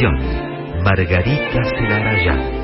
Margarita Celarayán.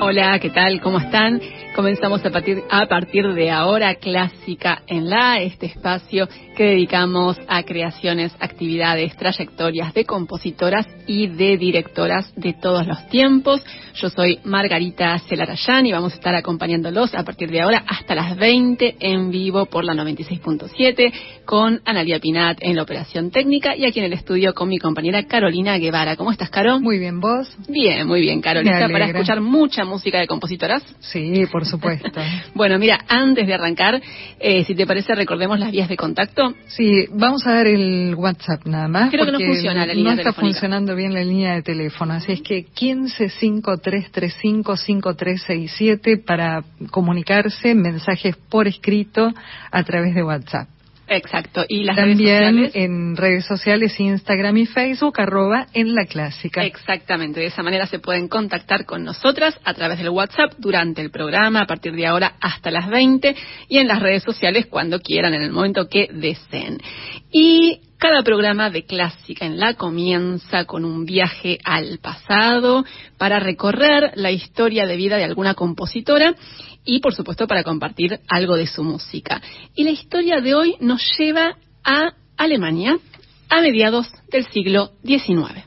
Hola, ¿qué tal? ¿Cómo están? Comenzamos a partir, a partir de ahora Clásica en la, este espacio que dedicamos a creaciones, actividades, trayectorias de compositoras y de directoras de todos los tiempos. Yo soy Margarita Celarayán y vamos a estar acompañándolos a partir de ahora hasta las 20 en vivo por la 96.7 con Analia Pinat en la operación técnica y aquí en el estudio con mi compañera Carolina Guevara. ¿Cómo estás, Caro? Muy bien, ¿vos? Bien, muy bien, Carolina. Para escuchar mucha música de compositoras? Sí, por supuesto. bueno, mira, antes de arrancar, eh, si te parece, recordemos las vías de contacto. Sí, vamos a dar el WhatsApp nada más. Creo que no funciona la línea No está funcionando bien la línea de teléfono, así es que 1553355367 para comunicarse, mensajes por escrito a través de WhatsApp. Exacto. Y las También redes sociales. en redes sociales, Instagram y Facebook, arroba en la clásica. Exactamente. De esa manera se pueden contactar con nosotras a través del WhatsApp durante el programa, a partir de ahora hasta las 20, y en las redes sociales cuando quieran, en el momento que deseen. Y cada programa de Clásica en la comienza con un viaje al pasado para recorrer la historia de vida de alguna compositora y, por supuesto, para compartir algo de su música. Y la historia de hoy nos lleva a Alemania a mediados del siglo XIX.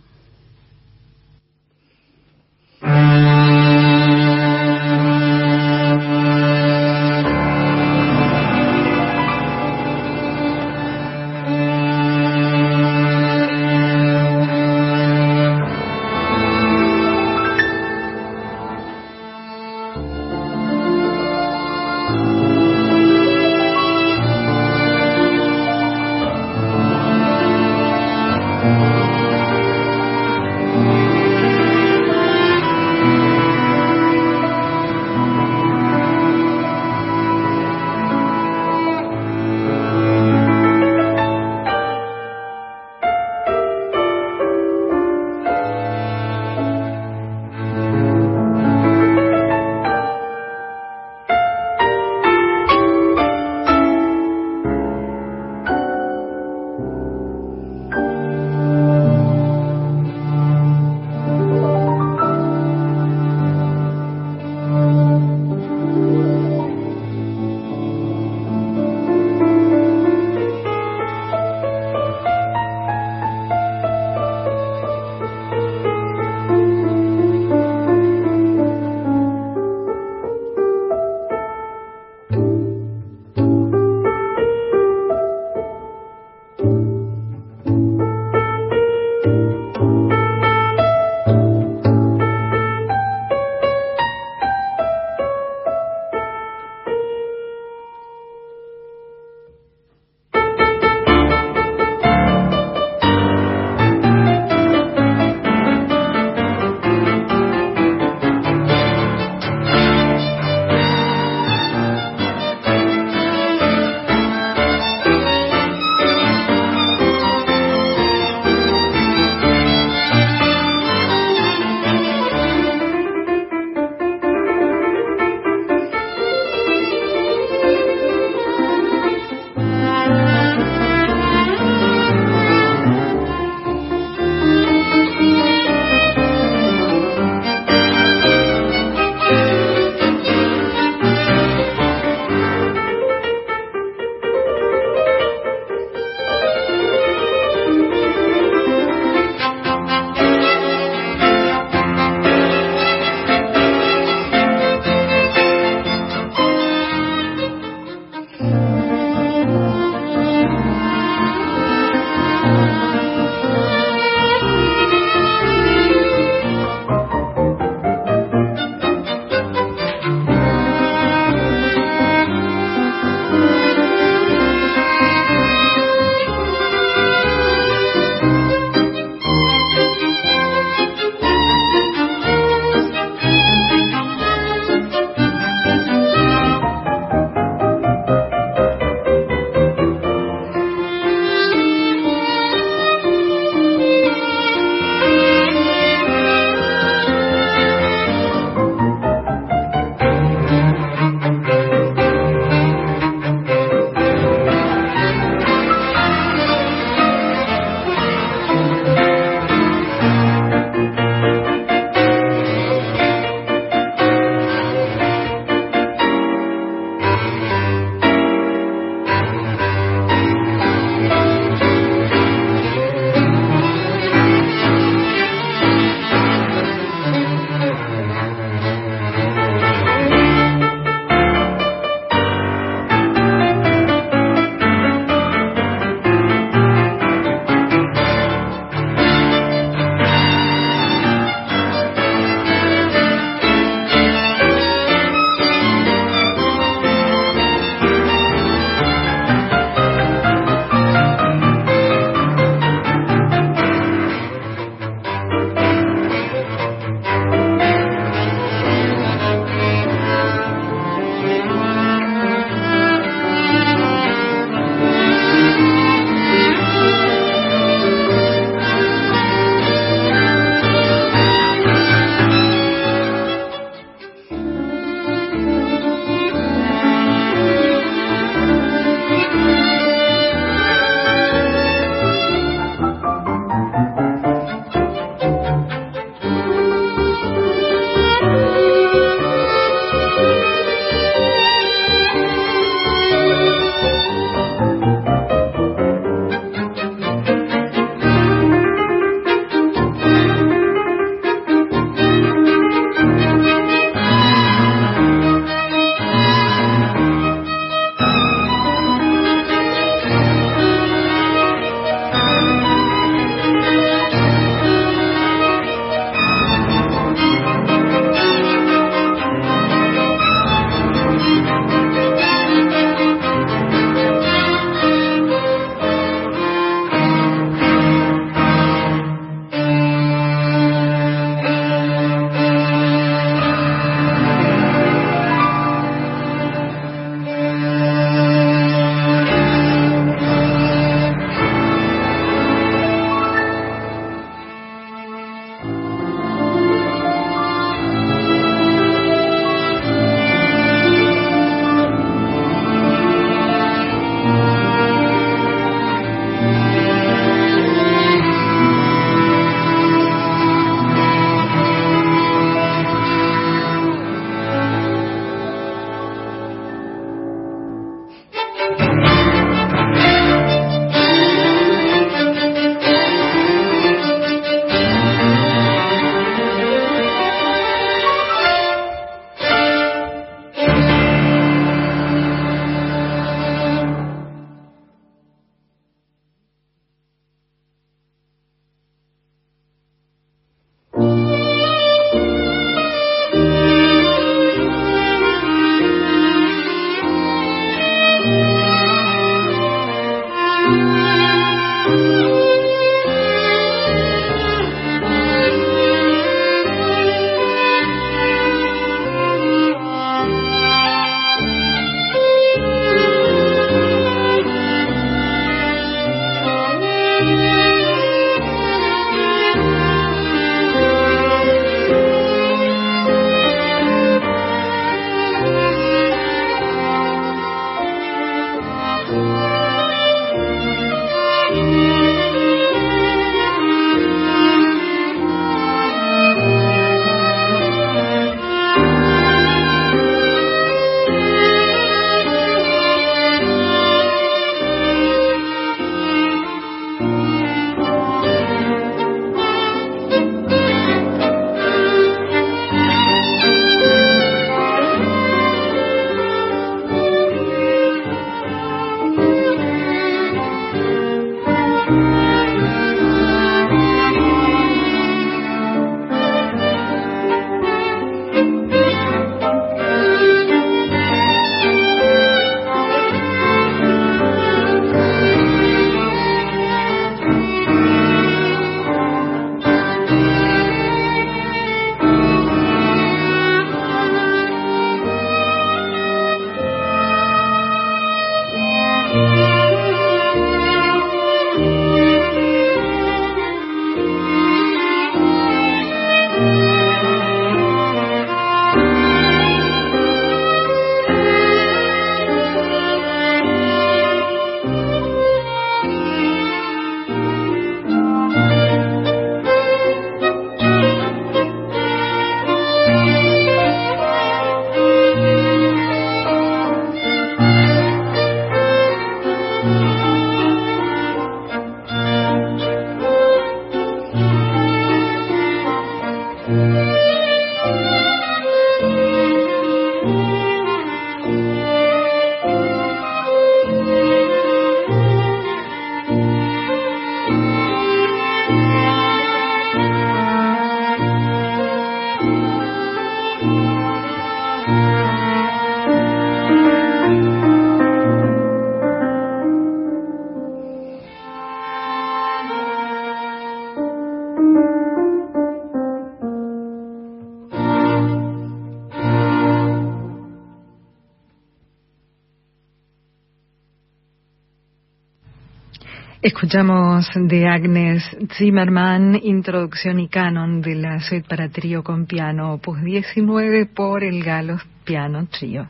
Escuchamos de Agnes Zimmerman, Introducción y Canon de la Suite para Trío con Piano, opus 19 por el Galos Piano Trío.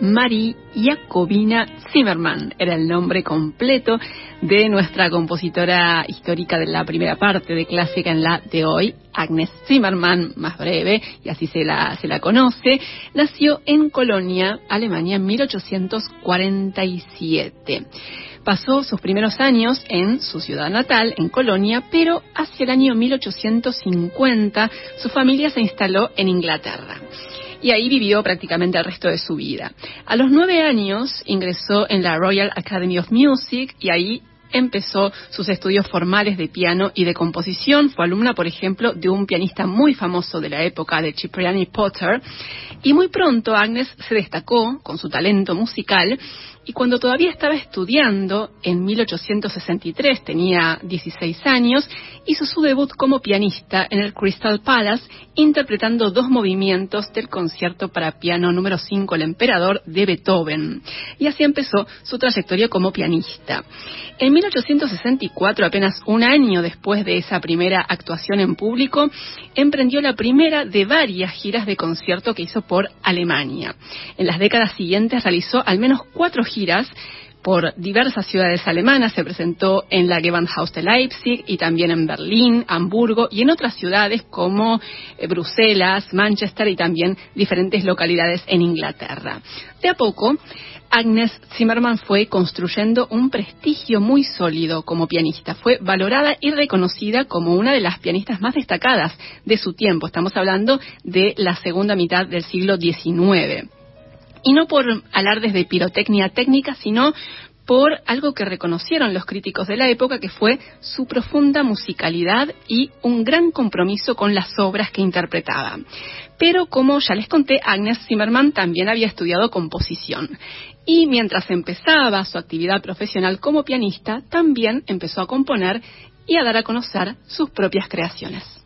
Marie Jacobina Zimmerman era el nombre completo de nuestra compositora histórica de la primera parte de Clásica en la de hoy, Agnes Zimmerman, más breve, y así se la, se la conoce, nació en Colonia, Alemania, en 1847. Pasó sus primeros años en su ciudad natal, en Colonia, pero hacia el año 1850 su familia se instaló en Inglaterra y ahí vivió prácticamente el resto de su vida. A los nueve años ingresó en la Royal Academy of Music y ahí empezó sus estudios formales de piano y de composición. Fue alumna, por ejemplo, de un pianista muy famoso de la época, de Cipriani Potter. Y muy pronto Agnes se destacó con su talento musical y cuando todavía estaba estudiando, en 1863, tenía 16 años, hizo su debut como pianista en el Crystal Palace, interpretando dos movimientos del concierto para piano número 5, El Emperador, de Beethoven. Y así empezó su trayectoria como pianista. En 1864, apenas un año después de esa primera actuación en público, emprendió la primera de varias giras de concierto que hizo por Alemania. En las décadas siguientes realizó al menos cuatro giras por diversas ciudades alemanas, se presentó en la Gewandhaus de Leipzig y también en Berlín, Hamburgo y en otras ciudades como eh, Bruselas, Manchester y también diferentes localidades en Inglaterra. De a poco, Agnes Zimmerman fue construyendo un prestigio muy sólido como pianista. Fue valorada y reconocida como una de las pianistas más destacadas de su tiempo. Estamos hablando de la segunda mitad del siglo XIX y no por alardes de pirotecnia técnica, sino por algo que reconocieron los críticos de la época, que fue su profunda musicalidad y un gran compromiso con las obras que interpretaba. Pero como ya les conté, Agnes Zimmerman también había estudiado composición. Y mientras empezaba su actividad profesional como pianista, también empezó a componer y a dar a conocer sus propias creaciones.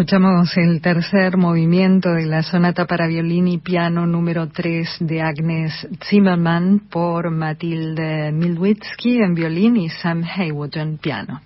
Escuchamos el tercer movimiento de la sonata para violín y piano número 3 de Agnes Zimmermann por Matilde Milwitsky en violín y Sam Haywood en piano.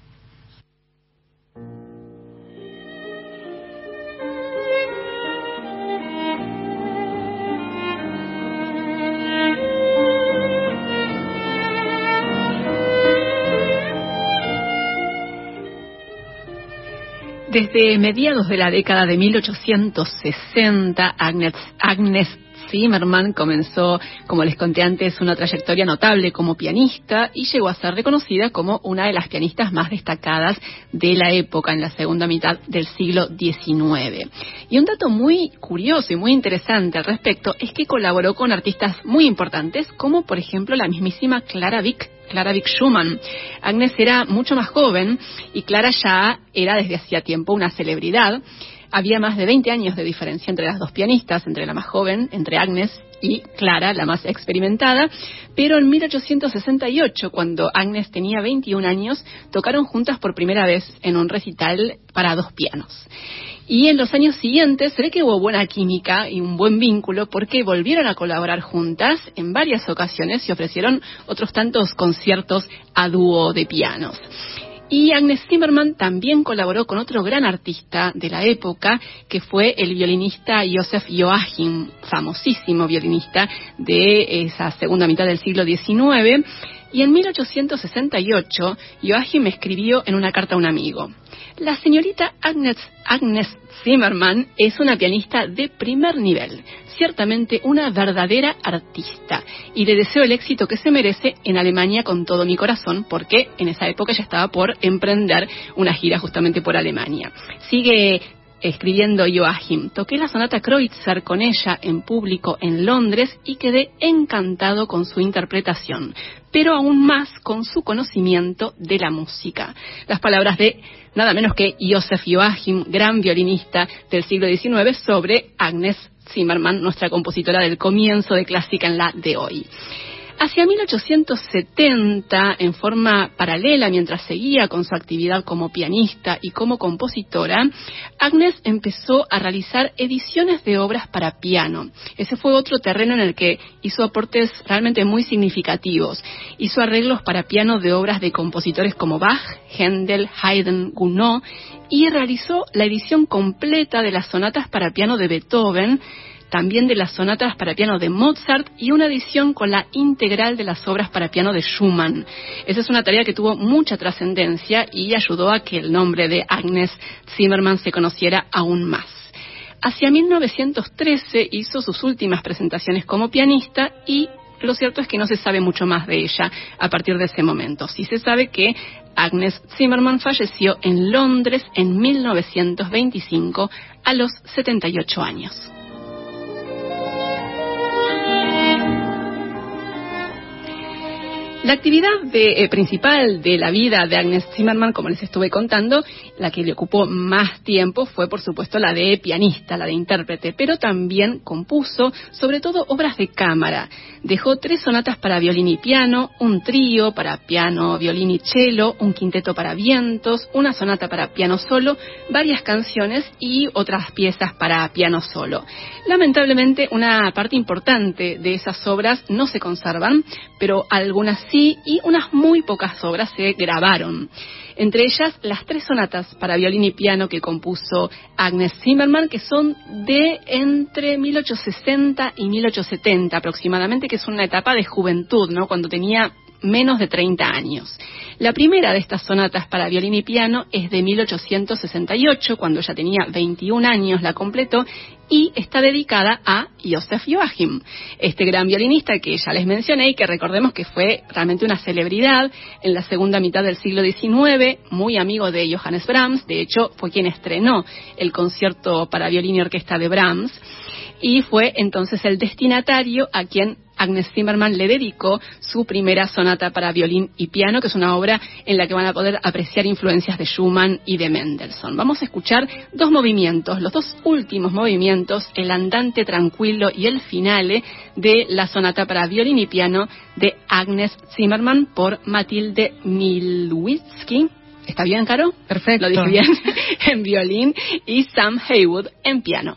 Desde mediados de la década de 1860, Agnes, Agnes Zimmerman comenzó, como les conté antes, una trayectoria notable como pianista y llegó a ser reconocida como una de las pianistas más destacadas de la época en la segunda mitad del siglo XIX. Y un dato muy curioso y muy interesante al respecto es que colaboró con artistas muy importantes, como por ejemplo la mismísima Clara Vick Clara Vick Schumann. Agnes era mucho más joven y Clara ya era desde hacía tiempo una celebridad. Había más de 20 años de diferencia entre las dos pianistas, entre la más joven, entre Agnes y Clara, la más experimentada, pero en 1868, cuando Agnes tenía 21 años, tocaron juntas por primera vez en un recital para dos pianos. Y en los años siguientes se ve que hubo buena química y un buen vínculo porque volvieron a colaborar juntas en varias ocasiones y ofrecieron otros tantos conciertos a dúo de pianos. Y Agnes Zimmermann también colaboró con otro gran artista de la época, que fue el violinista Joseph Joachim, famosísimo violinista de esa segunda mitad del siglo XIX. Y en 1868, Joachim escribió en una carta a un amigo, la señorita Agnes, Agnes Zimmerman es una pianista de primer nivel, ciertamente una verdadera artista, y le deseo el éxito que se merece en Alemania con todo mi corazón, porque en esa época ya estaba por emprender una gira justamente por Alemania. Sigue escribiendo Joachim, toqué la sonata Kreutzer con ella en público en Londres y quedé encantado con su interpretación, pero aún más con su conocimiento de la música. Las palabras de nada menos que Joseph Joachim, gran violinista del siglo XIX, sobre Agnes Zimmermann, nuestra compositora del comienzo de Clásica en la de hoy. Hacia 1870, en forma paralela, mientras seguía con su actividad como pianista y como compositora, Agnes empezó a realizar ediciones de obras para piano. Ese fue otro terreno en el que hizo aportes realmente muy significativos. Hizo arreglos para piano de obras de compositores como Bach, Händel, Haydn, Gounod y realizó la edición completa de las sonatas para piano de Beethoven, también de las sonatas para piano de Mozart y una edición con la integral de las obras para piano de Schumann. Esa es una tarea que tuvo mucha trascendencia y ayudó a que el nombre de Agnes Zimmermann se conociera aún más. Hacia 1913 hizo sus últimas presentaciones como pianista y lo cierto es que no se sabe mucho más de ella a partir de ese momento. Sí se sabe que Agnes Zimmermann falleció en Londres en 1925 a los 78 años. La actividad eh, principal de la vida de Agnes Zimmermann, como les estuve contando, la que le ocupó más tiempo fue, por supuesto, la de pianista, la de intérprete, pero también compuso, sobre todo, obras de cámara. Dejó tres sonatas para violín y piano, un trío para piano, violín y cello, un quinteto para vientos, una sonata para piano solo, varias canciones y otras piezas para piano solo. Lamentablemente, una parte importante de esas obras no se conservan, pero algunas y unas muy pocas obras se grabaron. Entre ellas, las tres sonatas para violín y piano que compuso Agnes Zimmermann, que son de entre 1860 y 1870 aproximadamente, que es una etapa de juventud, ¿no? Cuando tenía menos de 30 años. La primera de estas sonatas para violín y piano es de 1868, cuando ella tenía 21 años, la completó, y está dedicada a Joseph Joachim, este gran violinista que ya les mencioné y que recordemos que fue realmente una celebridad en la segunda mitad del siglo XIX, muy amigo de Johannes Brahms, de hecho fue quien estrenó el concierto para violín y orquesta de Brahms, y fue entonces el destinatario a quien Agnes Zimmermann le dedicó su primera sonata para violín y piano, que es una obra en la que van a poder apreciar influencias de Schumann y de Mendelssohn. Vamos a escuchar dos movimientos, los dos últimos movimientos, el andante tranquilo y el finale de la sonata para violín y piano de Agnes Zimmermann por Matilde Milwitsky ¿Está bien, Caro? Perfecto. Lo dije bien. en violín y Sam Haywood en piano.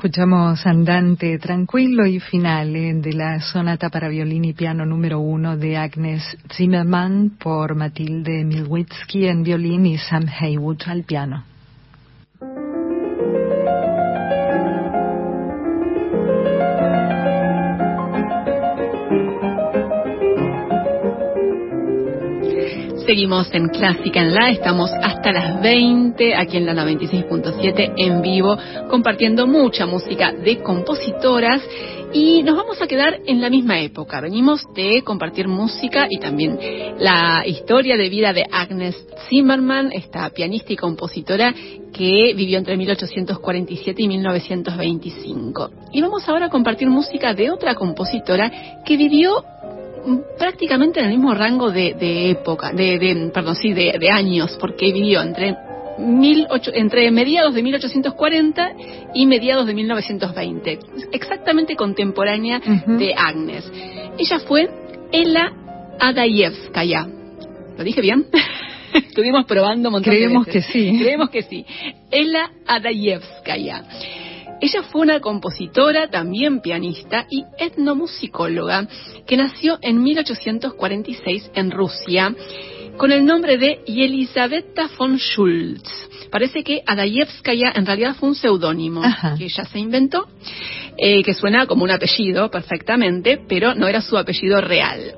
Escuchamos Andante Tranquilo y Finale de la sonata para violín y piano número uno de Agnes Zimmermann por Matilde Milwitsky en violín y Sam Haywood al piano. Seguimos en Clásica en La, estamos hasta las 20 aquí en la 96.7 en vivo, compartiendo mucha música de compositoras y nos vamos a quedar en la misma época. Venimos de compartir música y también la historia de vida de Agnes Zimmermann, esta pianista y compositora que vivió entre 1847 y 1925. Y vamos ahora a compartir música de otra compositora que vivió prácticamente en el mismo rango de, época, de, perdón, sí, de, años, porque vivió entre entre mediados de 1840 y mediados de 1920, exactamente contemporánea de Agnes. Ella fue Ela Adayevskaya. ¿Lo dije bien? Estuvimos probando un montón Creemos que sí. Creemos que sí. Ela Adayevskaya. Ella fue una compositora, también pianista y etnomusicóloga que nació en 1846 en Rusia con el nombre de Yelizaveta von Schultz. Parece que Adayevskaya en realidad fue un seudónimo que ella se inventó, eh, que suena como un apellido perfectamente, pero no era su apellido real.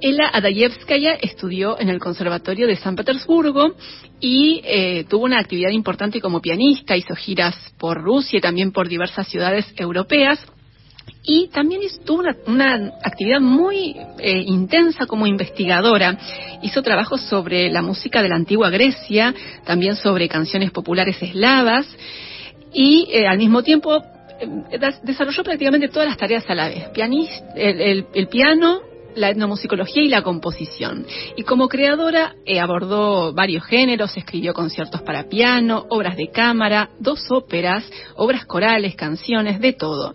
Ella Adayevskaya estudió en el Conservatorio de San Petersburgo y eh, tuvo una actividad importante como pianista, hizo giras por Rusia y también por diversas ciudades europeas. Y también tuvo una, actividad muy eh, intensa como investigadora. Hizo trabajos sobre la música de la antigua Grecia, también sobre canciones populares eslavas y eh, al mismo tiempo desarrolló prácticamente todas las tareas a la vez. el piano, la etnomusicología y la composición. Y como creadora eh, abordó varios géneros, escribió conciertos para piano, obras de cámara, dos óperas, obras corales, canciones, de todo.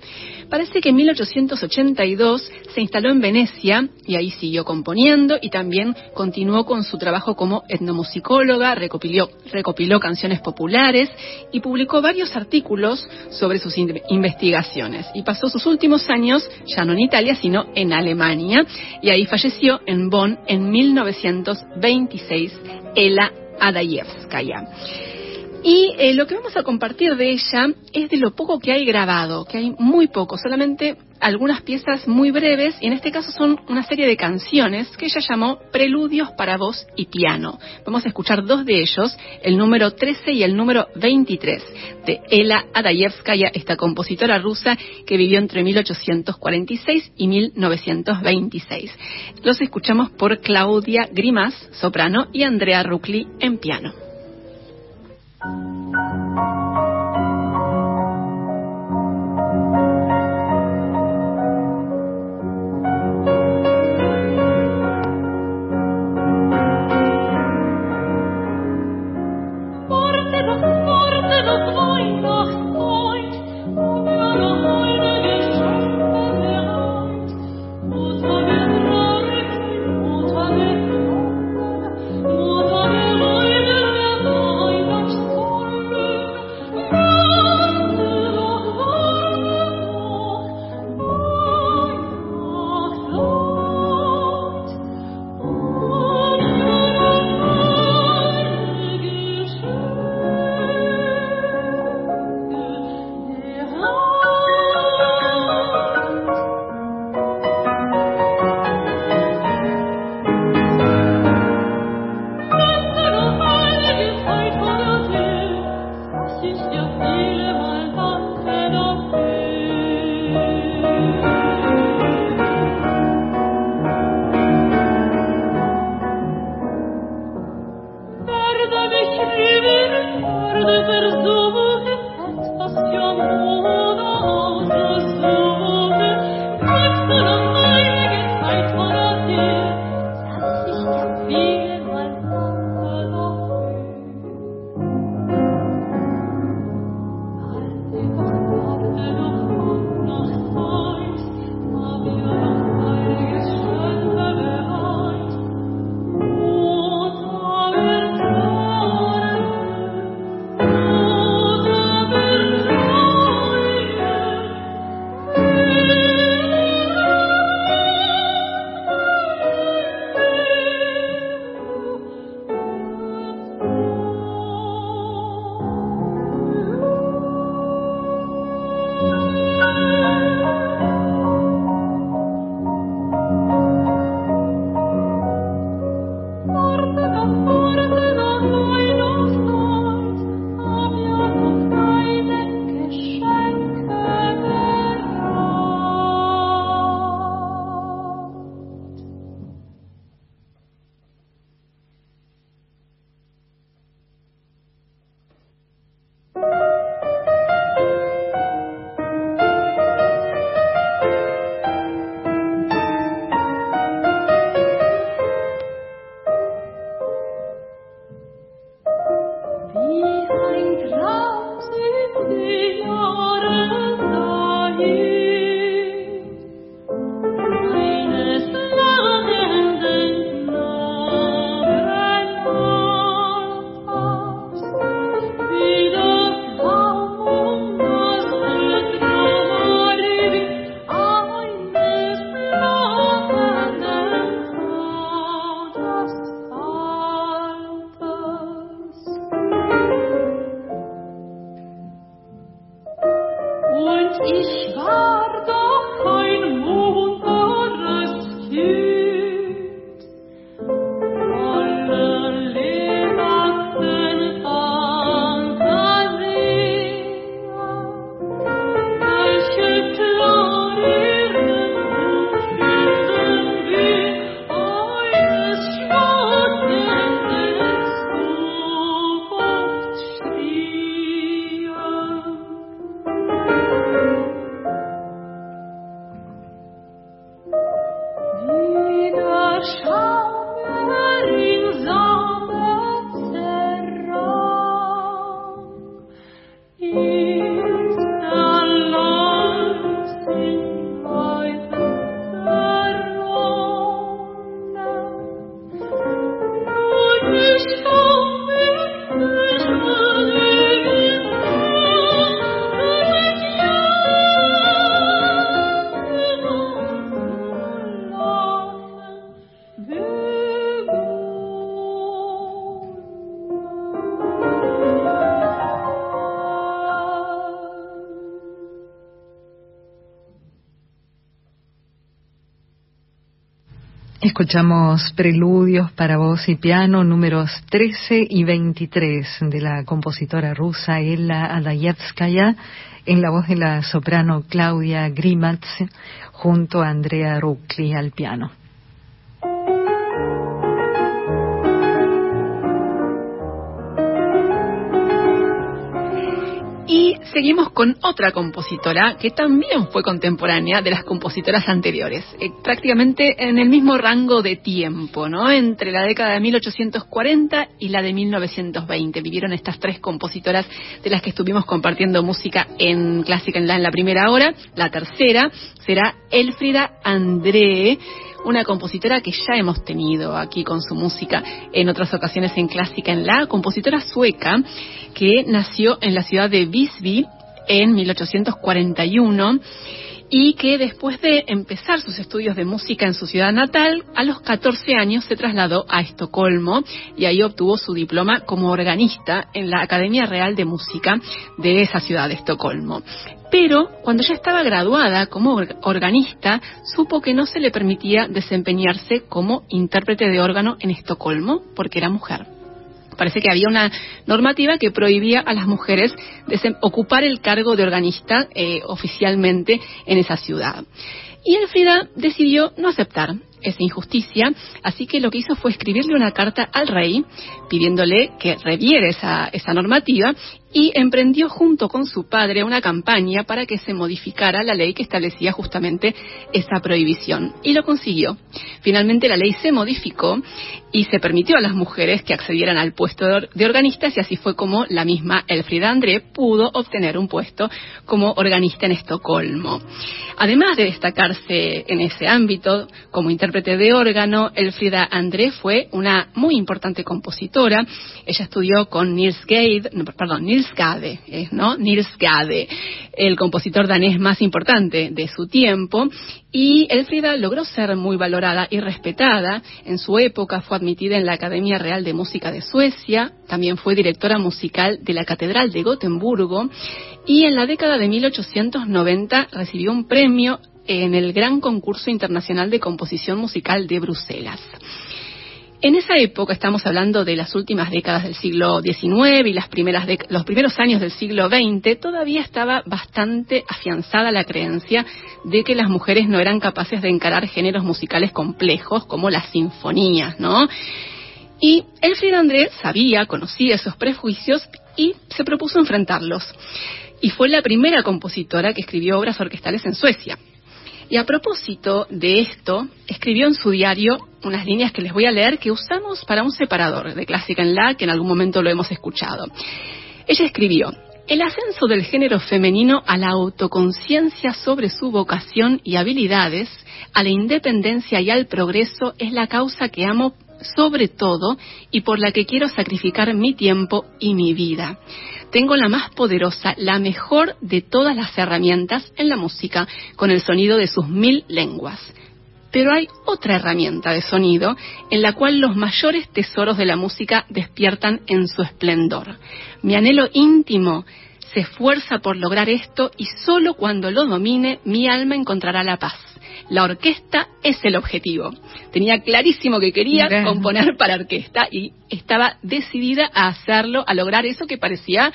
Parece que en 1882 se instaló en Venecia y ahí siguió componiendo y también continuó con su trabajo como etnomusicóloga, recopiló, canciones populares y publicó varios artículos sobre sus investigaciones. Y pasó sus últimos años ya no en Italia, sino en Alemania y ahí falleció en Bonn en 1926 Ela Adayevskaya. Y eh, lo que vamos a compartir de ella es de lo poco que hay grabado, que hay muy poco, solamente algunas piezas muy breves, y en este caso son una serie de canciones que ella llamó Preludios para voz y piano. Vamos a escuchar dos de ellos, el número 13 y el número 23, de Ela Adayevskaya, esta compositora rusa que vivió entre 1846 y 1926. Los escuchamos por Claudia Grimas, soprano, y Andrea Rucli en piano. Thank you. Escuchamos preludios para voz y piano números 13 y 23 de la compositora rusa Ella Adayevskaya en la voz de la soprano Claudia Grimats junto a Andrea Rukli al piano. Seguimos con otra compositora que también fue contemporánea de las compositoras anteriores, eh, prácticamente en el mismo rango de tiempo, ¿no? Entre la década de 1840 y la de 1920 vivieron estas tres compositoras de las que estuvimos compartiendo música en Clásica en la, en la primera hora. La tercera será Elfrida André una compositora que ya hemos tenido aquí con su música en otras ocasiones en Clásica en la, compositora sueca que nació en la ciudad de Visby en 1841 y que después de empezar sus estudios de música en su ciudad natal, a los 14 años se trasladó a Estocolmo y ahí obtuvo su diploma como organista en la Academia Real de Música de esa ciudad de Estocolmo. Pero cuando ya estaba graduada como organista, supo que no se le permitía desempeñarse como intérprete de órgano en Estocolmo porque era mujer parece que había una normativa que prohibía a las mujeres ocupar el cargo de organista eh, oficialmente en esa ciudad. Y Elfrida decidió no aceptar esa injusticia, así que lo que hizo fue escribirle una carta al rey pidiéndole que reviere esa, esa normativa y emprendió junto con su padre una campaña para que se modificara la ley que establecía justamente esa prohibición. Y lo consiguió. Finalmente la ley se modificó y se permitió a las mujeres que accedieran al puesto de organistas y así fue como la misma Elfrida André pudo obtener un puesto como organista en Estocolmo. Además de destacarse en ese ámbito como intérprete de órgano, Elfrida André fue una muy importante compositora. Ella estudió con Nils Gade, perdón, Nils Gade, ¿no? Nils Gade, el compositor danés más importante de su tiempo, y Elfrida logró ser muy valorada y respetada. En su época fue admitida en la Academia Real de Música de Suecia, también fue directora musical de la Catedral de Gotemburgo y en la década de 1890 recibió un premio en el Gran Concurso Internacional de Composición Musical de Bruselas. En esa época, estamos hablando de las últimas décadas del siglo XIX y las primeras los primeros años del siglo XX, todavía estaba bastante afianzada la creencia de que las mujeres no eran capaces de encarar géneros musicales complejos como las sinfonías, ¿no? Y Elfrida André sabía, conocía esos prejuicios y se propuso enfrentarlos. Y fue la primera compositora que escribió obras orquestales en Suecia. Y a propósito de esto, escribió en su diario unas líneas que les voy a leer que usamos para un separador de clásica en la que en algún momento lo hemos escuchado. Ella escribió, el ascenso del género femenino a la autoconciencia sobre su vocación y habilidades, a la independencia y al progreso es la causa que amo sobre todo y por la que quiero sacrificar mi tiempo y mi vida. Tengo la más poderosa, la mejor de todas las herramientas en la música, con el sonido de sus mil lenguas. Pero hay otra herramienta de sonido en la cual los mayores tesoros de la música despiertan en su esplendor. Mi anhelo íntimo se esfuerza por lograr esto y solo cuando lo domine mi alma encontrará la paz. La orquesta es el objetivo. Tenía clarísimo que quería componer para orquesta y estaba decidida a hacerlo, a lograr eso que parecía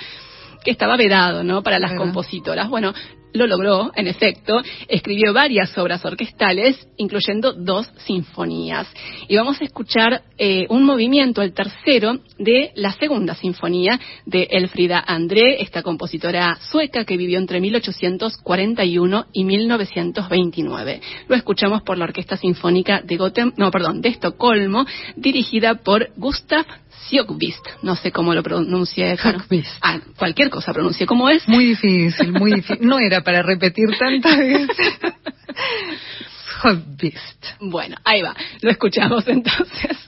que estaba vedado, ¿no? Para las compositoras. Bueno, lo logró, en efecto, escribió varias obras orquestales, incluyendo dos sinfonías. Y vamos a escuchar eh, un movimiento, el tercero, de la segunda sinfonía de Elfrida André, esta compositora sueca que vivió entre 1841 y 1929. Lo escuchamos por la Orquesta Sinfónica de Gotem, no, perdón, de Estocolmo, dirigida por Gustav Sjökvist, no sé cómo lo pronuncie. Ah, cualquier cosa pronuncie como es. Muy difícil, muy difícil. No era para repetir tantas veces. Sjökvist. Bueno, ahí va. Lo escuchamos entonces.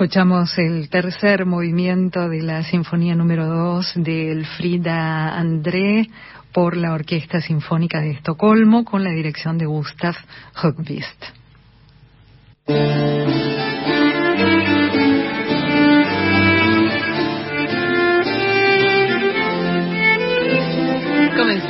Escuchamos el tercer movimiento de la Sinfonía número 2 del Frida André por la Orquesta Sinfónica de Estocolmo con la dirección de Gustav Högvist.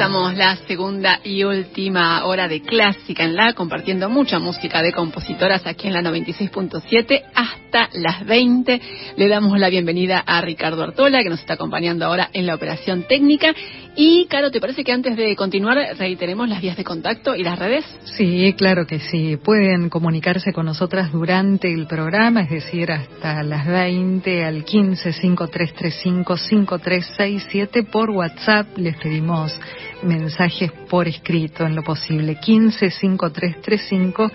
Comenzamos la segunda y última hora de Clásica en la, compartiendo mucha música de compositoras aquí en la 96.7 hasta las 20. Le damos la bienvenida a Ricardo Artola, que nos está acompañando ahora en la operación técnica. Y, Caro, ¿te parece que antes de continuar reiteremos las vías de contacto y las redes? Sí, claro que sí. Pueden comunicarse con nosotras durante el programa, es decir, hasta las 20 al 15 5335 5367 por WhatsApp. Les pedimos mensajes por escrito en lo posible. 15 5335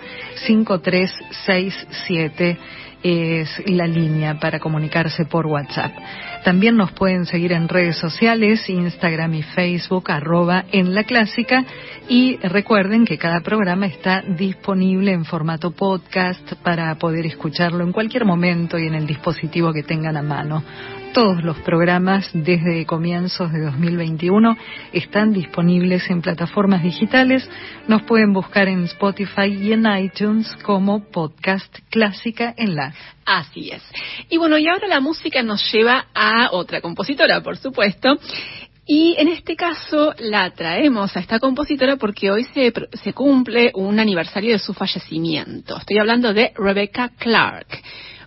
5367 es la línea para comunicarse por WhatsApp. También nos pueden seguir en redes sociales, Instagram y Facebook, arroba en la clásica. Y recuerden que cada programa está disponible en formato podcast para poder escucharlo en cualquier momento y en el dispositivo que tengan a mano. Todos los programas desde comienzos de 2021 están disponibles en plataformas digitales. Nos pueden buscar en Spotify y en iTunes como podcast clásica en la. Así es. Y bueno, y ahora la música nos lleva a otra compositora, por supuesto. Y en este caso la traemos a esta compositora porque hoy se, se cumple un aniversario de su fallecimiento. Estoy hablando de Rebecca Clark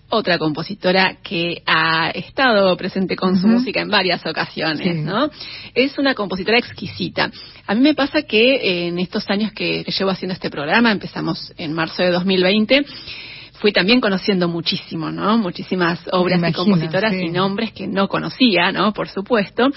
otra compositora que ha estado presente con su música en varias ocasiones, ¿no? Es una compositora exquisita. A mí me pasa que en estos años que, llevo haciendo este programa, empezamos en marzo de 2020, fui también conociendo muchísimo, ¿no? Muchísimas obras de compositoras y nombres que no conocía, ¿no? Por supuesto.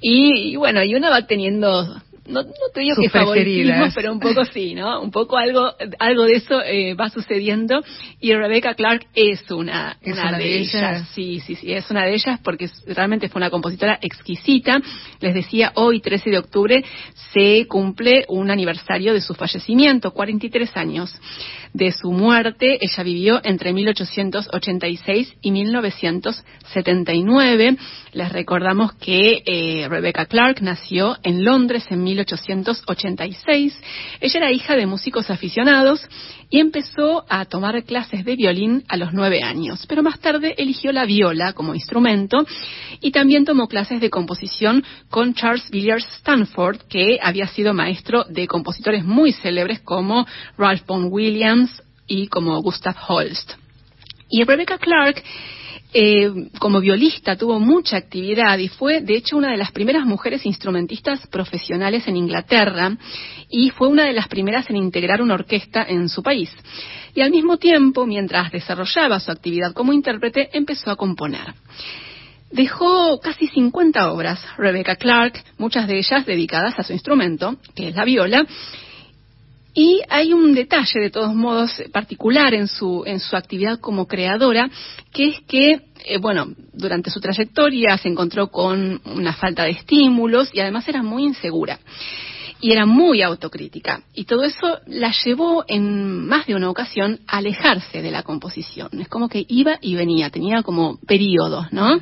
Y, y, bueno, y uno va teniendo no, no te digo que favoritismo, pero un poco sí, ¿no? Un poco algo, algo de eso eh, va sucediendo y Rebecca Clark es una, una, de, ellas. Sí, sí, sí, es una de ellas porque realmente fue una compositora exquisita. Les decía, hoy, 13 de octubre, se cumple un aniversario de su fallecimiento, 43 años de su muerte. Ella vivió entre 1886 y 1979. Les recordamos que eh, Rebecca Clark nació en Londres en 1886. Ella era hija de músicos aficionados y empezó a tomar clases de violín a los nueve años, pero más tarde eligió la viola como instrumento y también tomó clases de composición con Charles Villiers Stanford, que había sido maestro de compositores muy célebres como Ralph Vaughan Williams y como Gustav Holst. Y Rebecca Clark eh, como violista tuvo mucha actividad y fue, de hecho, una de las primeras mujeres instrumentistas profesionales en Inglaterra y fue una de las primeras en integrar una orquesta en su país. Y al mismo tiempo, mientras desarrollaba su actividad como intérprete, empezó a componer. Dejó casi 50 obras, Rebecca Clark, muchas de ellas dedicadas a su instrumento, que es la viola, y hay un detalle, de todos modos, particular en su, en su actividad como creadora, que es que, eh, bueno, durante su trayectoria se encontró con una falta de estímulos y además era muy insegura. Y era muy autocrítica. Y todo eso la llevó en más de una ocasión a alejarse de la composición. Es como que iba y venía, tenía como periodos, ¿no?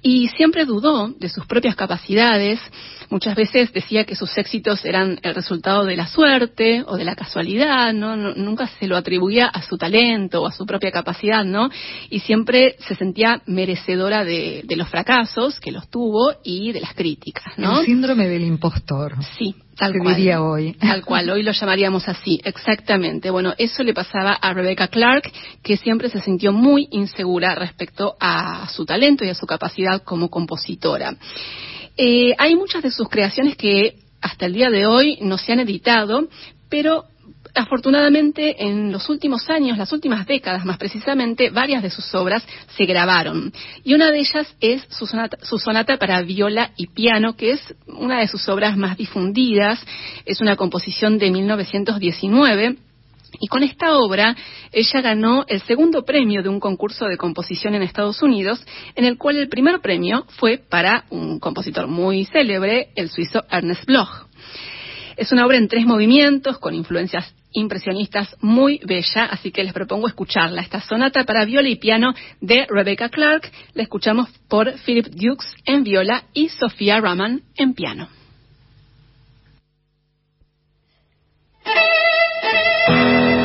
Y siempre dudó de sus propias capacidades Muchas veces decía que sus éxitos eran el resultado de la suerte o de la casualidad, ¿no? Nunca se lo atribuía a su talento o a su propia capacidad, ¿no? Y siempre se sentía merecedora de, los fracasos que los tuvo y de las críticas, ¿no? El síndrome del impostor. Sí, Tal cual. diría hoy. Tal cual, hoy lo llamaríamos así, exactamente. Bueno, eso le pasaba a Rebecca Clark, que siempre se sintió muy insegura respecto a su talento y a su capacidad como compositora. Eh, hay muchas de sus creaciones que hasta el día de hoy no se han editado, pero afortunadamente en los últimos años, las últimas décadas más precisamente, varias de sus obras se grabaron. Y una de ellas es su sonata, su sonata, para viola y piano, que es una de sus obras más difundidas. Es una composición de 1919 y con esta obra, ella ganó el segundo premio de un concurso de composición en Estados Unidos, en el cual el primer premio fue para un compositor muy célebre, el suizo Ernest Bloch. Es una obra en tres movimientos, con influencias impresionistas muy bella, así que les propongo escucharla. Esta sonata para viola y piano de Rebecca Clark la escuchamos por Philip Dukes en viola y Sofía Raman en piano. Música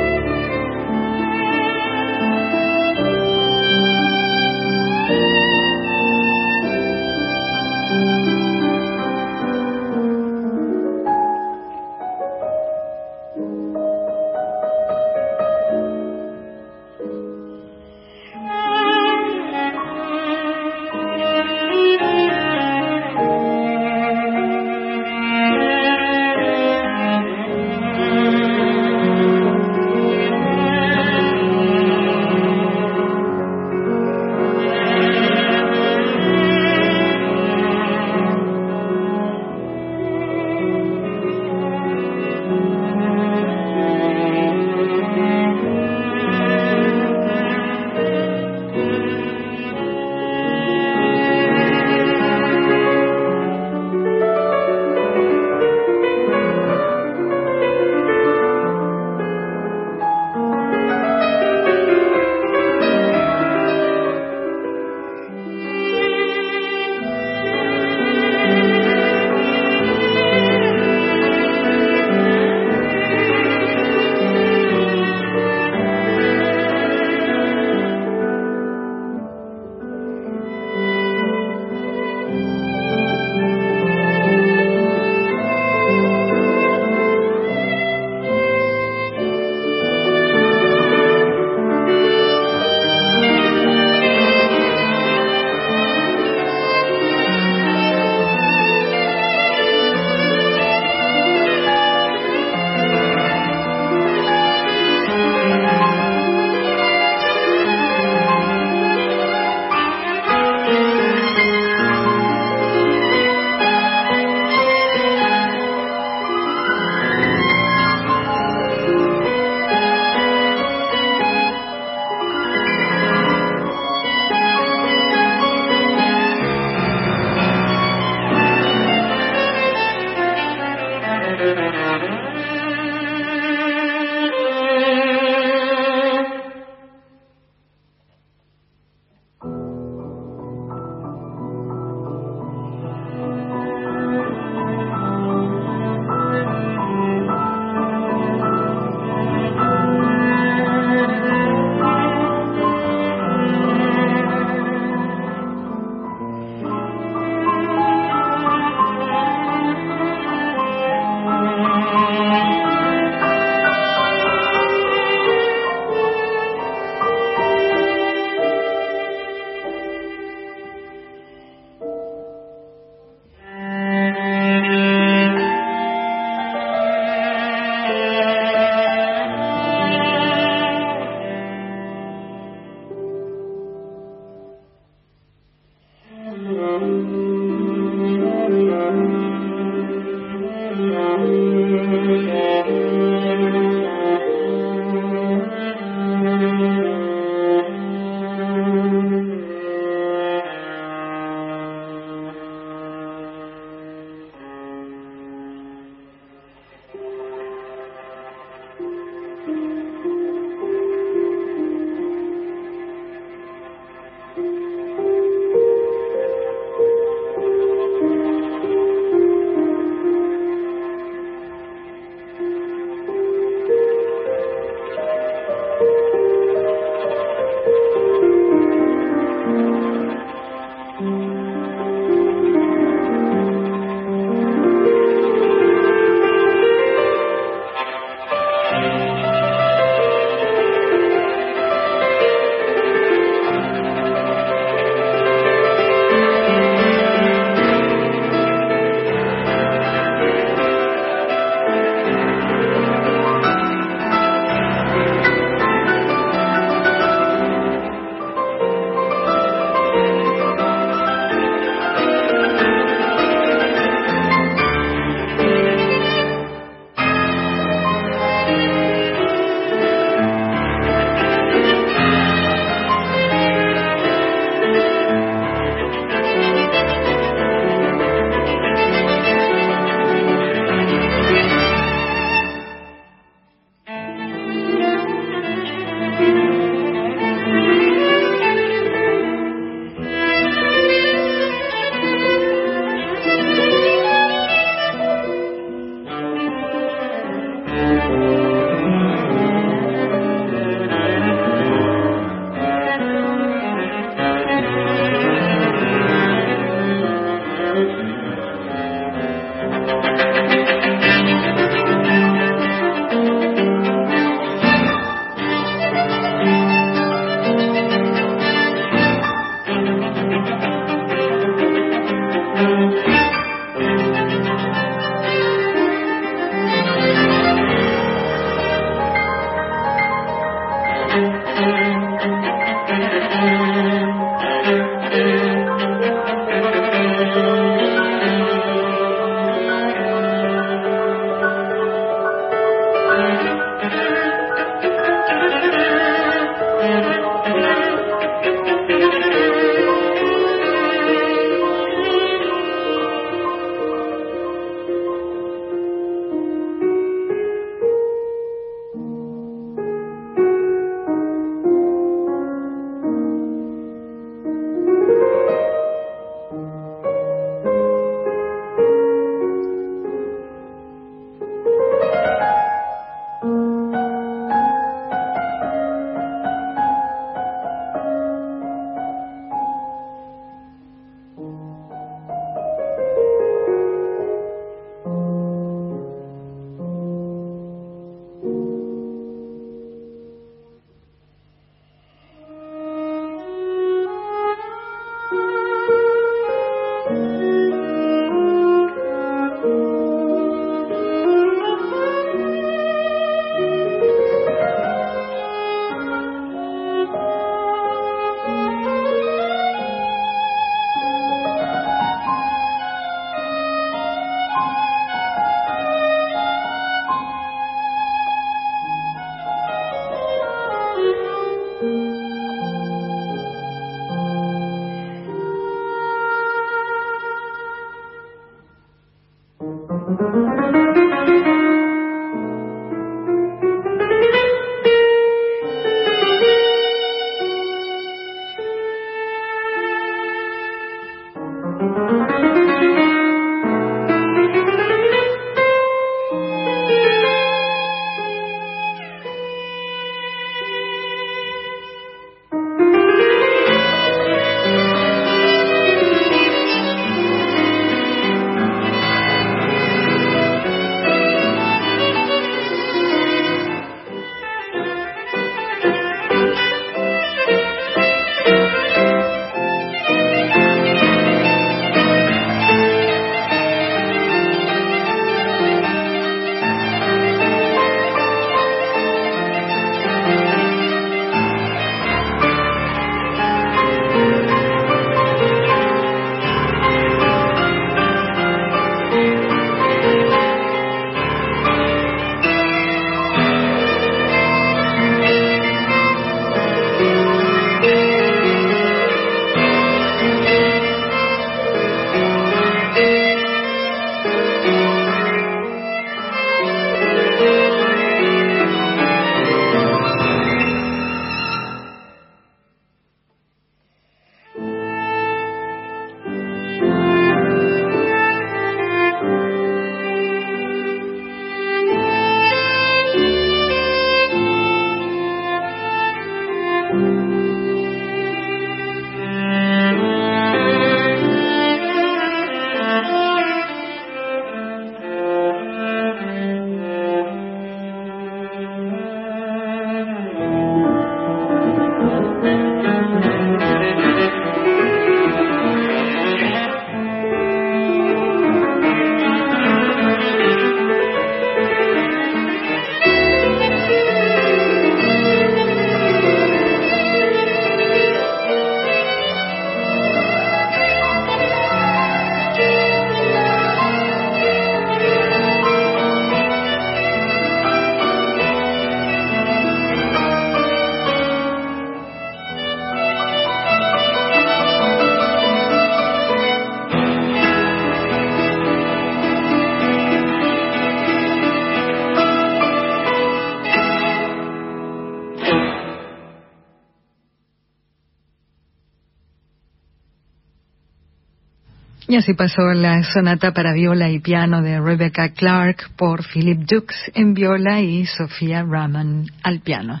Y así pasó la sonata para viola y piano de Rebecca Clark por Philip Dux en viola y Sofía Raman al piano.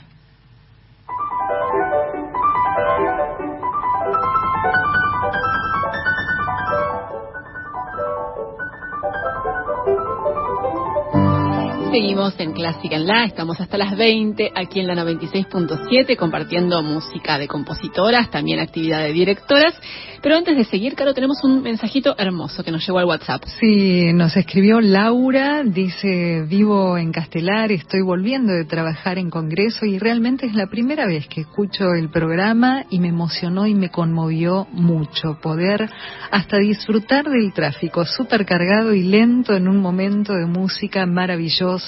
Seguimos en Clásica en La, estamos hasta las 20 aquí en la 96.7 compartiendo música de compositoras, también actividad de directoras. Pero antes de seguir, Caro, tenemos un mensajito hermoso que nos llegó al WhatsApp. Sí, nos escribió Laura, dice, vivo en Castelar, estoy volviendo de trabajar en Congreso y realmente es la primera vez que escucho el programa y me emocionó y me conmovió mucho poder hasta disfrutar del tráfico súper cargado y lento en un momento de música maravillosa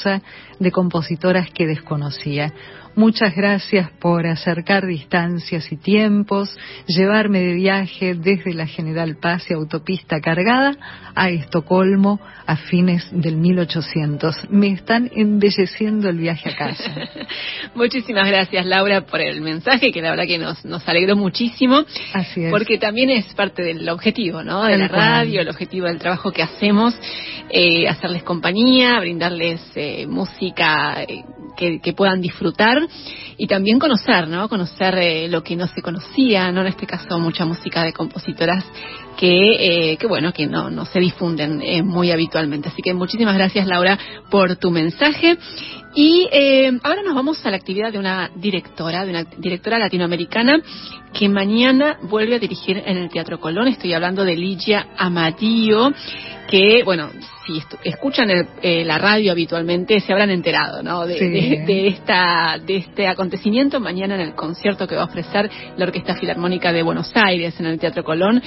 de compositoras que desconocía. Muchas gracias por acercar distancias y tiempos, llevarme de viaje desde la General Paz y autopista cargada a Estocolmo a fines del 1800. Me están embelleciendo el viaje a casa. Muchísimas gracias, Laura, por el mensaje, que la verdad que nos, nos alegró muchísimo. Así es. Porque también es parte del objetivo, ¿no? De la radio, el objetivo del trabajo que hacemos, eh, hacerles compañía, brindarles eh, música eh, que, que puedan disfrutar y también conocer, ¿no? Conocer eh, lo que no se conocía, ¿no? En este caso, mucha música de compositoras que, eh, que bueno, que no, no se difunden eh, muy habitualmente. Así que muchísimas gracias, Laura, por tu mensaje. Y eh, ahora nos vamos a la actividad de una directora, de una directora latinoamericana que mañana vuelve a dirigir en el Teatro Colón. Estoy hablando de Ligia Amadío, que, bueno, si escuchan el, eh, la radio habitualmente se habrán enterado, ¿no? De, Sí. de- de esta, de este acontecimiento mañana en el concierto que va a ofrecer la Orquesta Filarmónica de Buenos Aires en el Teatro Colón.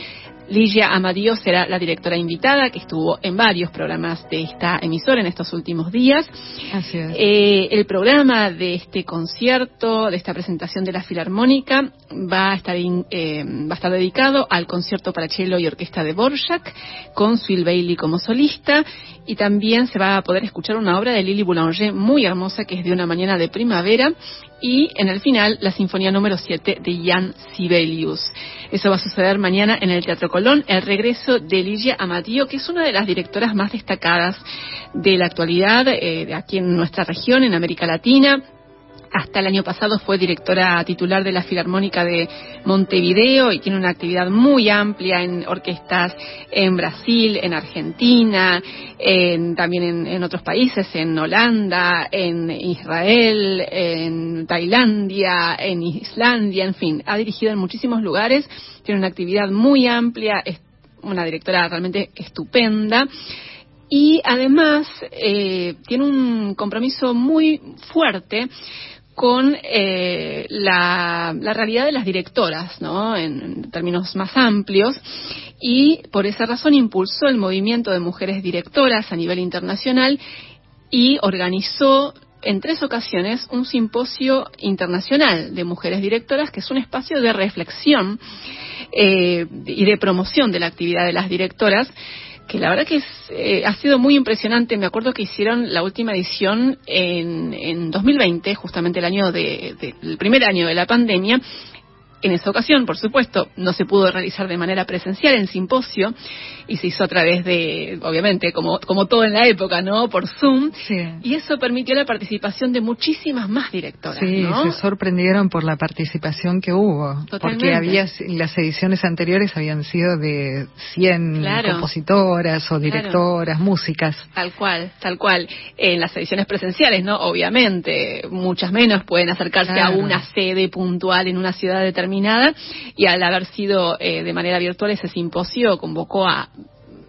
Ligia Amadío será la directora invitada que estuvo en varios programas de esta emisora en estos últimos días. Así es. Eh, el programa de este concierto, de esta presentación de la Filarmónica, va a estar, in- eh, va a estar dedicado al concierto para cello y orquesta de Borjak, con Phil Bailey como solista, y también se va a poder escuchar una obra de Lily Boulanger muy hermosa, que es de una mañana de primavera, y en el final la Sinfonía número 7 de Jan Sibelius. Eso va a suceder mañana en el Teatro Colón, el regreso de Ligia Amadío, que es una de las directoras más destacadas de la actualidad eh, aquí en nuestra región, en América Latina. Hasta el año pasado fue directora titular de la Filarmónica de Montevideo y tiene una actividad muy amplia en orquestas en Brasil, en Argentina, en- también en, otros países, en Holanda, en Israel, en Tailandia, en Islandia, en fin, ha dirigido en muchísimos lugares, tiene una actividad muy amplia, es una directora realmente estupenda. Y además eh, tiene un compromiso muy fuerte con eh, la, la realidad de las directoras, ¿no? En, términos más amplios, y por esa razón impulsó el movimiento de mujeres directoras a nivel internacional y organizó en tres ocasiones un simposio internacional de mujeres directoras, que es un espacio de reflexión eh, y de promoción de la actividad de las directoras que la verdad que es, eh, ha sido muy impresionante. Me acuerdo que hicieron la última edición en, en 2020, justamente el año de, de- el primer año de la pandemia. En esa ocasión, por supuesto, no se pudo realizar de manera presencial en simposio y se hizo a través de, obviamente, como, como todo en la época, ¿no? Por Zoom. Sí. Y eso permitió la participación de muchísimas más directoras, Sí, ¿no? se sorprendieron por la participación que hubo, Totalmente. porque había las ediciones anteriores habían sido de 100 Claro. compositoras o directoras, músicas. Tal cual, tal cual. En las ediciones presenciales, ¿no? Obviamente, muchas menos pueden acercarse a Claro. una sede puntual en una ciudad determinada y al haber sido eh, de manera virtual ese simposio convocó a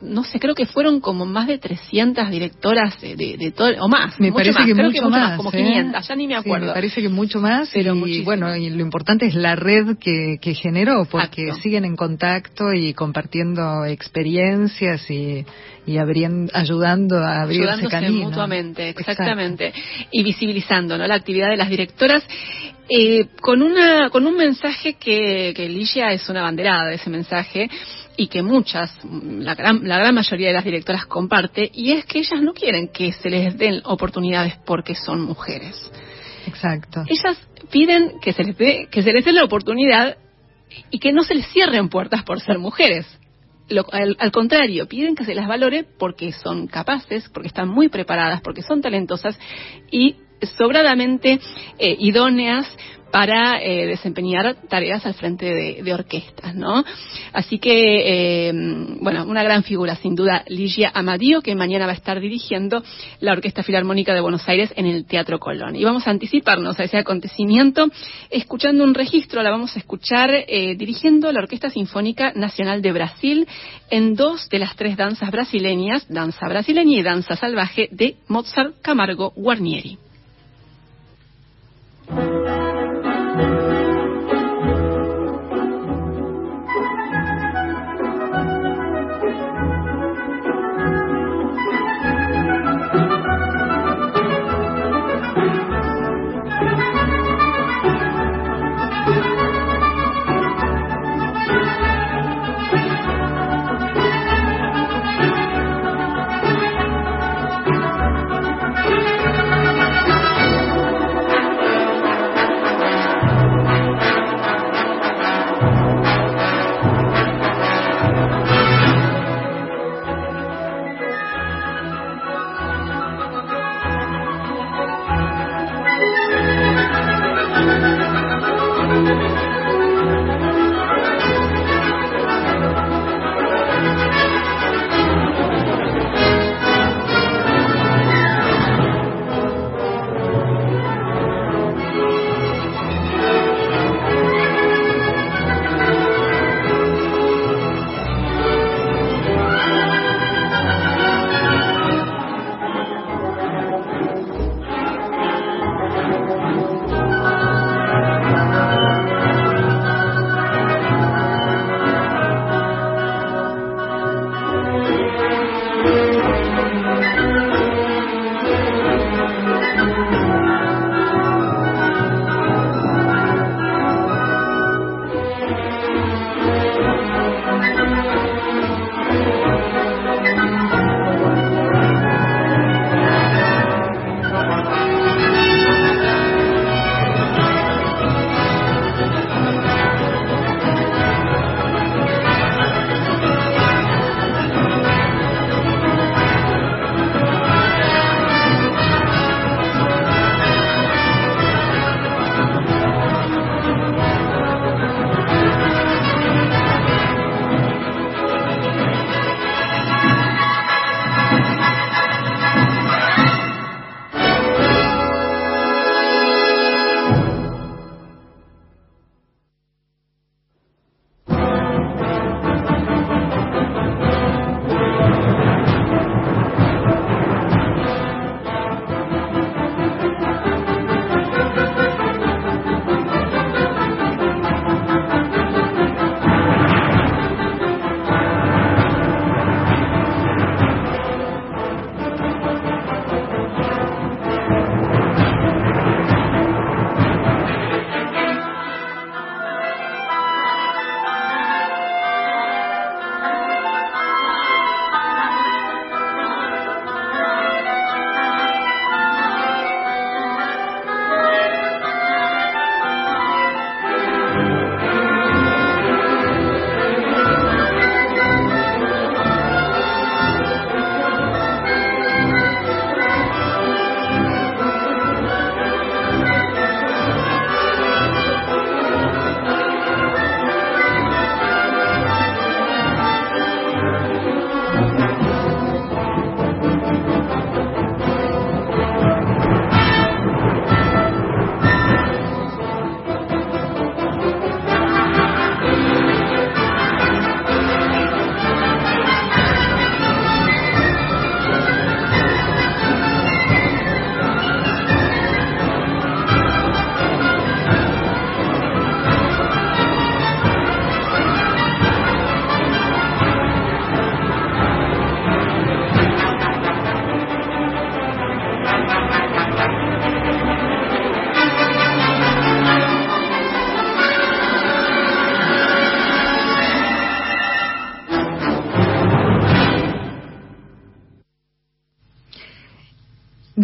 no sé, creo que fueron como más de 300 directoras de, de, de todo, o más. Me mucho parece más, que creo mucho que mucho más, más, como ¿eh? 500, ya ni me Sí, acuerdo. me parece que mucho más, Pero y muchísimo. bueno, y lo importante es la red que, que generó, porque Exacto. siguen en contacto y compartiendo experiencias y, y abrien- ayudando a abrirse ayudándose camino. mutuamente, Exacto. exactamente, y visibilizando ¿no? la actividad de las directoras eh, con una con un mensaje que, que Ligia es una banderada de ese mensaje y que muchas, la gran, la gran mayoría de las directoras comparte, y es que ellas no quieren que se les den oportunidades porque son mujeres. Exacto. Ellas piden que se les dé, que se les dé la oportunidad y que no se les cierren puertas por ser mujeres. al, contrario, piden que se las valore porque son capaces, porque están muy preparadas, porque son talentosas y sobradamente eh, idóneas para eh, desempeñar tareas al frente de, orquestas, ¿no? Así que, eh, bueno, una gran figura, sin duda, Ligia Amadío, que mañana va a estar dirigiendo la Orquesta Filarmónica de Buenos Aires en el Teatro Colón. Y vamos a anticiparnos a ese acontecimiento escuchando un registro, la vamos a escuchar eh, dirigiendo la Orquesta Sinfónica Nacional de Brasil en dos de las tres danzas brasileñas, danza brasileña y danza salvaje de Mozart Camargo Guarnieri.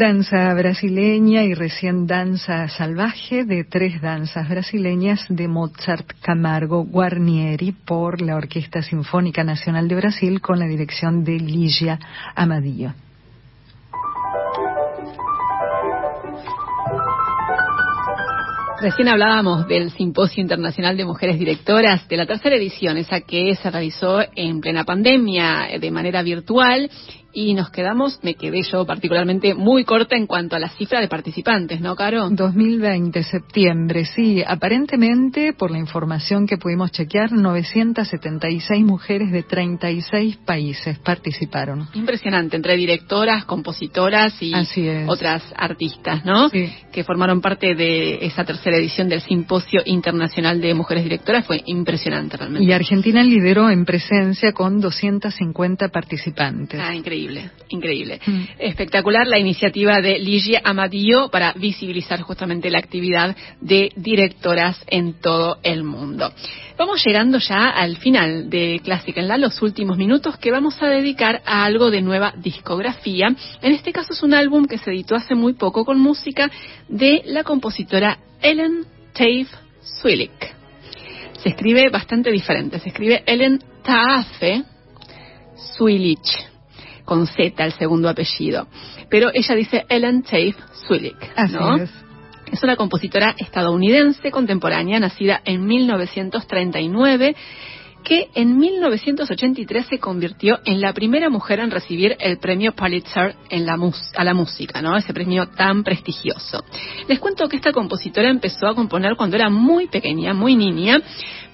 Danza brasileña y recién danza salvaje de tres danzas brasileñas de Mozart Camargo Guarnieri por la Orquesta Sinfónica Nacional de Brasil con la dirección de Ligia Amadillo. Recién hablábamos del Simposio Internacional de Mujeres Directoras de la tercera edición, esa que se realizó en plena pandemia de manera virtual y nos quedamos, me quedé yo particularmente muy corta en cuanto a la cifra de participantes, ¿no, Caro? 2020, septiembre, sí. Aparentemente, por la información que pudimos chequear, 976 mujeres de 36 países participaron. Impresionante, entre directoras, compositoras y otras artistas, ¿no? Sí. Que formaron parte de esa tercera edición del Simposio Internacional de Mujeres Directoras. Fue impresionante realmente. Y Argentina lideró en presencia con 250 participantes. Ah, increíble increíble, increíble. Mm. Espectacular la iniciativa de Ligia Amadillo para visibilizar justamente la actividad de directoras en todo el mundo. Vamos llegando ya al final de Clásica en la, los últimos minutos que vamos a dedicar a algo de nueva discografía. En este caso es un álbum que se editó hace muy poco con música de la compositora Ellen Tafe Swillick. Se escribe bastante diferente, se escribe Ellen Taafe Swilich con Z el segundo apellido. Pero ella dice Ellen Tafe Swillick, ¿no? es. Es una compositora estadounidense contemporánea, nacida en 1939 que en 1983 se convirtió en la primera mujer en recibir el premio Pulitzer en la a la música, ¿no? Ese premio tan prestigioso. Les cuento que esta compositora empezó a componer cuando era muy pequeña, muy niña,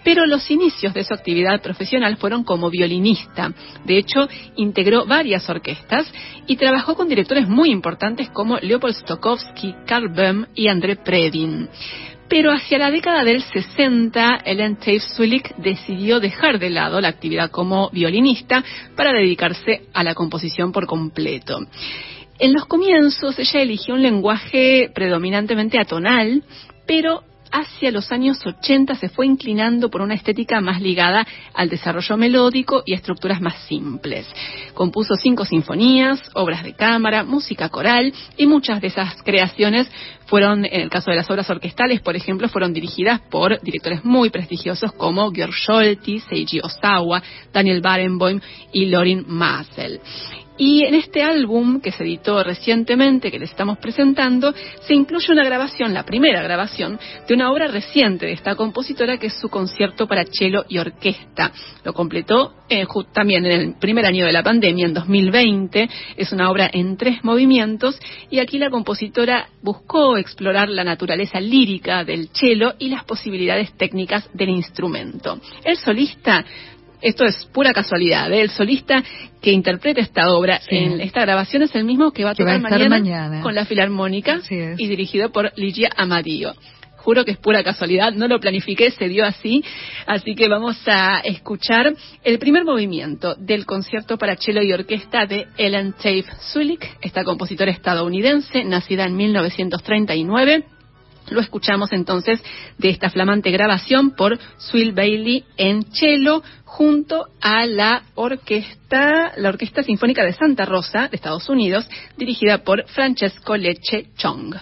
pero los inicios de su actividad profesional fueron como violinista. De hecho, integró varias orquestas y trabajó con directores muy importantes como Leopold Stokowski, Carl Böhm y André Predin. Pero hacia la década del 60, Ellen Tafe Swillick decidió dejar de lado la actividad como violinista para dedicarse a la composición por completo. En los comienzos ella eligió un lenguaje predominantemente atonal, pero hacia los años 80 se fue inclinando por una estética más ligada al desarrollo melódico y estructuras más simples. Compuso cinco sinfonías, obras de cámara, música coral y muchas de esas creaciones fueron, en el caso de las obras orquestales, por ejemplo, fueron dirigidas por directores muy prestigiosos como Georg Scholti, Seiji Osawa, Daniel Barenboim y Lorin Maasel. Y en este álbum que se editó recientemente, que les estamos presentando, se incluye una grabación, la primera grabación, de una obra reciente de esta compositora, que es su concierto para cello y orquesta. Lo completó eh, también en el primer año de la pandemia, en 2020. Es una obra en tres movimientos y aquí la compositora buscó explorar la naturaleza lírica del cello y las posibilidades técnicas del instrumento. El solista esto es pura casualidad. ¿eh? El solista que interpreta esta obra en esta grabación es el mismo que va a tocar mañana, con la Filarmónica y dirigido por Ligia Amadillo. Juro que es pura casualidad, no lo planifiqué, se dio así. Así que vamos a escuchar el primer movimiento del concierto para cello y orquesta de Ellen Tafe Swillick, esta compositora estadounidense, nacida en 1939 lo escuchamos entonces de esta flamante grabación por Swill Bailey en cello junto a la orquesta, la Orquesta Sinfónica de Santa Rosa de Estados Unidos, dirigida por Francesco Lecce Chong.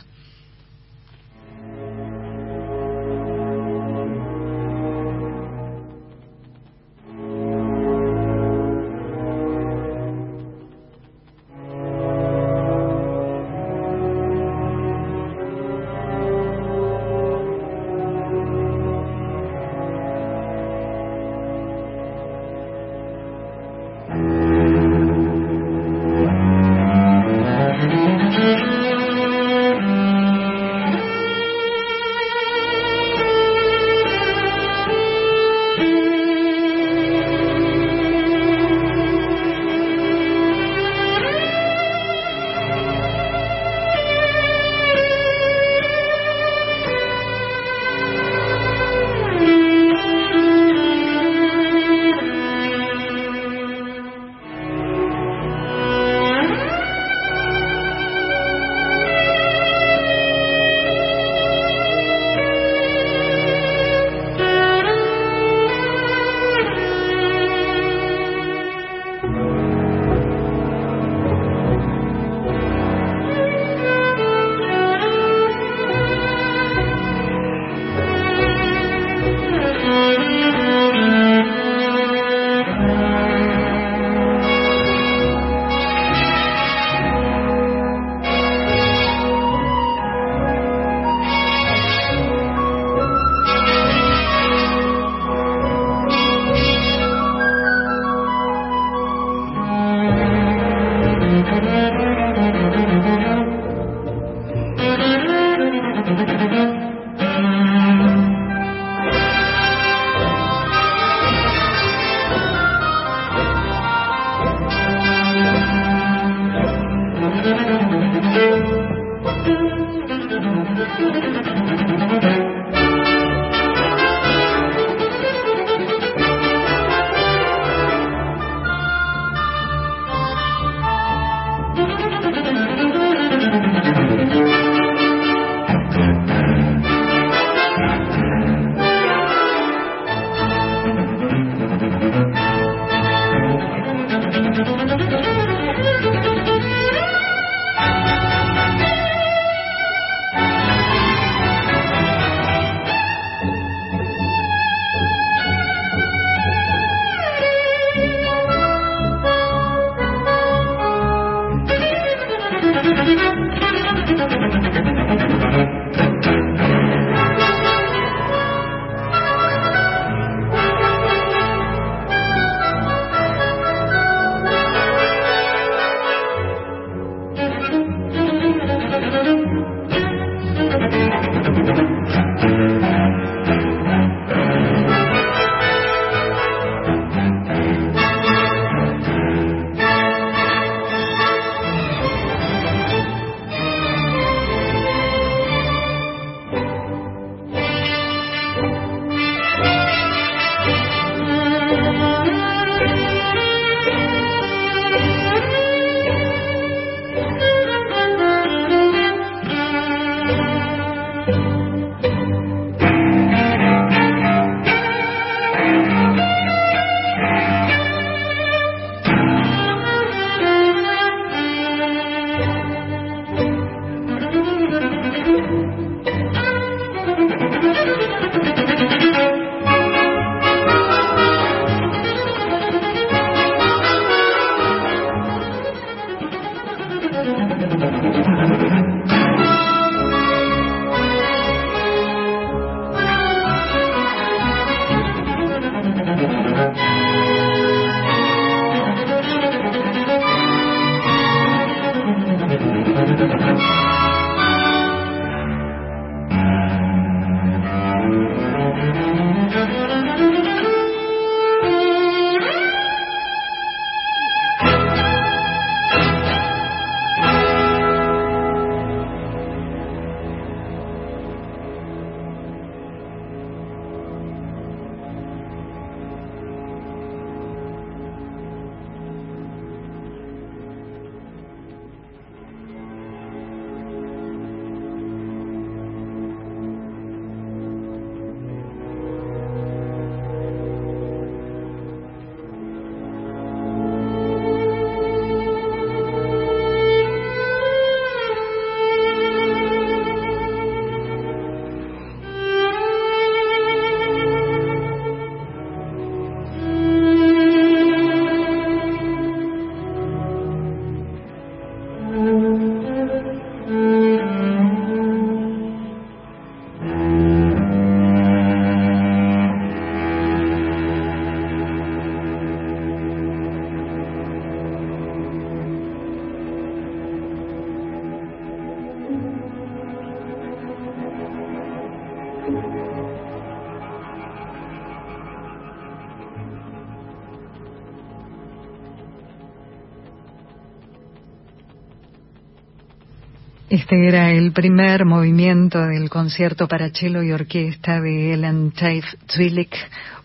Este era el primer movimiento del concierto para cello y orquesta de Ellen Taif Zwilich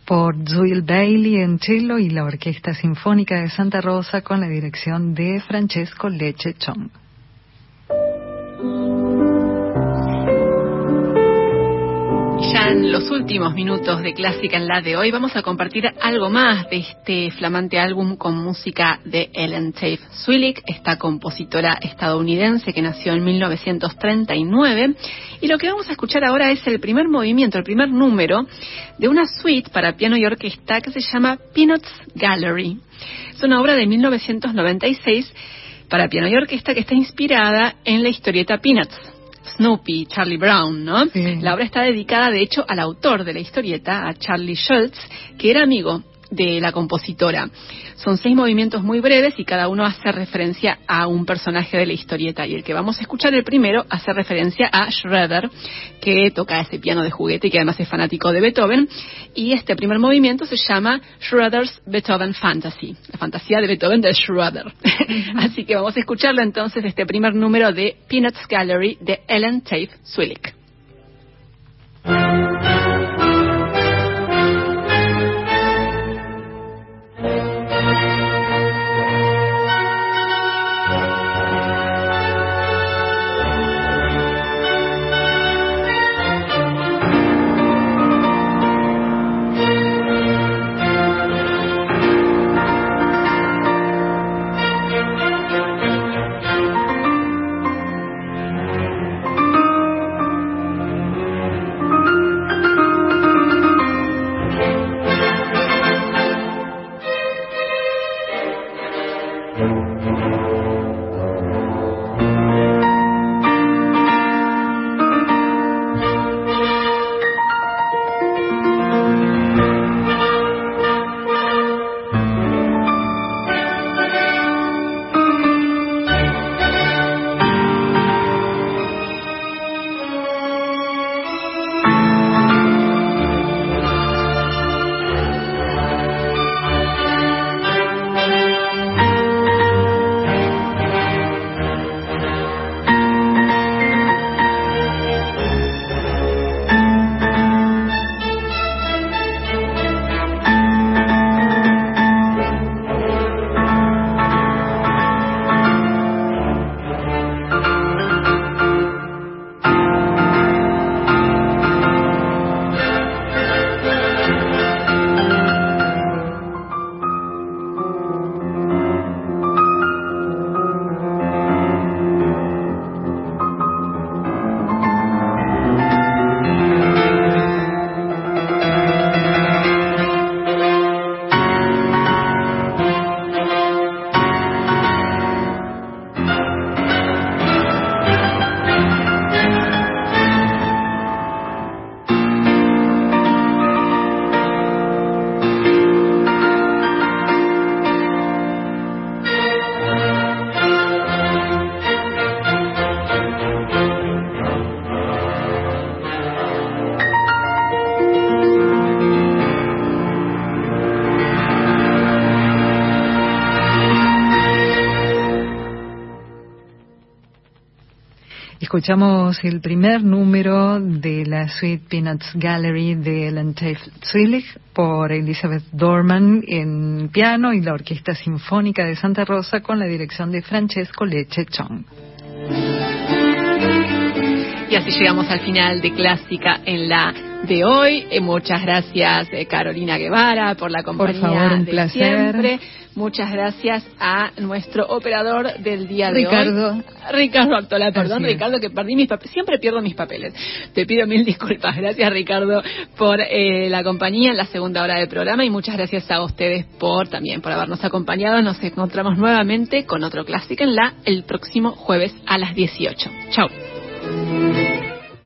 por Zuil Bailey en cello y la Orquesta Sinfónica de Santa Rosa con la dirección de Francesco Leche Chong. En los últimos minutos de Clásica en la de hoy vamos a compartir algo más de este flamante álbum con música de Ellen Tafe Swillick, esta compositora estadounidense que nació en 1939. Y lo que vamos a escuchar ahora es el primer movimiento, el primer número de una suite para piano y orquesta que se llama Peanuts Gallery. Es una obra de 1996 para piano y orquesta que está inspirada en la historieta Peanuts Snoopy, Charlie Brown, ¿no? La obra está dedicada, de hecho, al autor de la historieta, a Charlie Schultz, que era amigo de la compositora. Son seis movimientos muy breves y cada uno hace referencia a un personaje de la historieta. Y el que vamos a escuchar, el primero, hace referencia a Schroeder, que toca ese piano de juguete y que además es fanático de Beethoven. Y este primer movimiento se llama Schroeder's Beethoven Fantasy, la fantasía de Beethoven de Schroeder. Así que vamos a escucharlo entonces, este primer número de Peanuts Gallery de Ellen Tafe Swillick. Escuchamos el primer número de la Sweet Peanuts Gallery de Ellen Zwillig por Elizabeth Dorman en piano y la Orquesta Sinfónica de Santa Rosa con la dirección de Francesco Leche Chong. Y así llegamos al final de Clásica en la de hoy. Eh, muchas gracias, eh, Carolina Guevara, por la compañía por favor, un de placer. siempre. Muchas gracias a nuestro operador del día de Ricardo. hoy. Ricardo Actola, perdón. Ricardo, que perdí mis papeles. Siempre pierdo mis papeles. Te pido mil disculpas. Gracias, Ricardo, por eh, la compañía en la segunda hora del programa y muchas gracias a ustedes por también por habernos acompañado. Nos encontramos nuevamente con otro clásico en la el próximo jueves a las 18. Chao.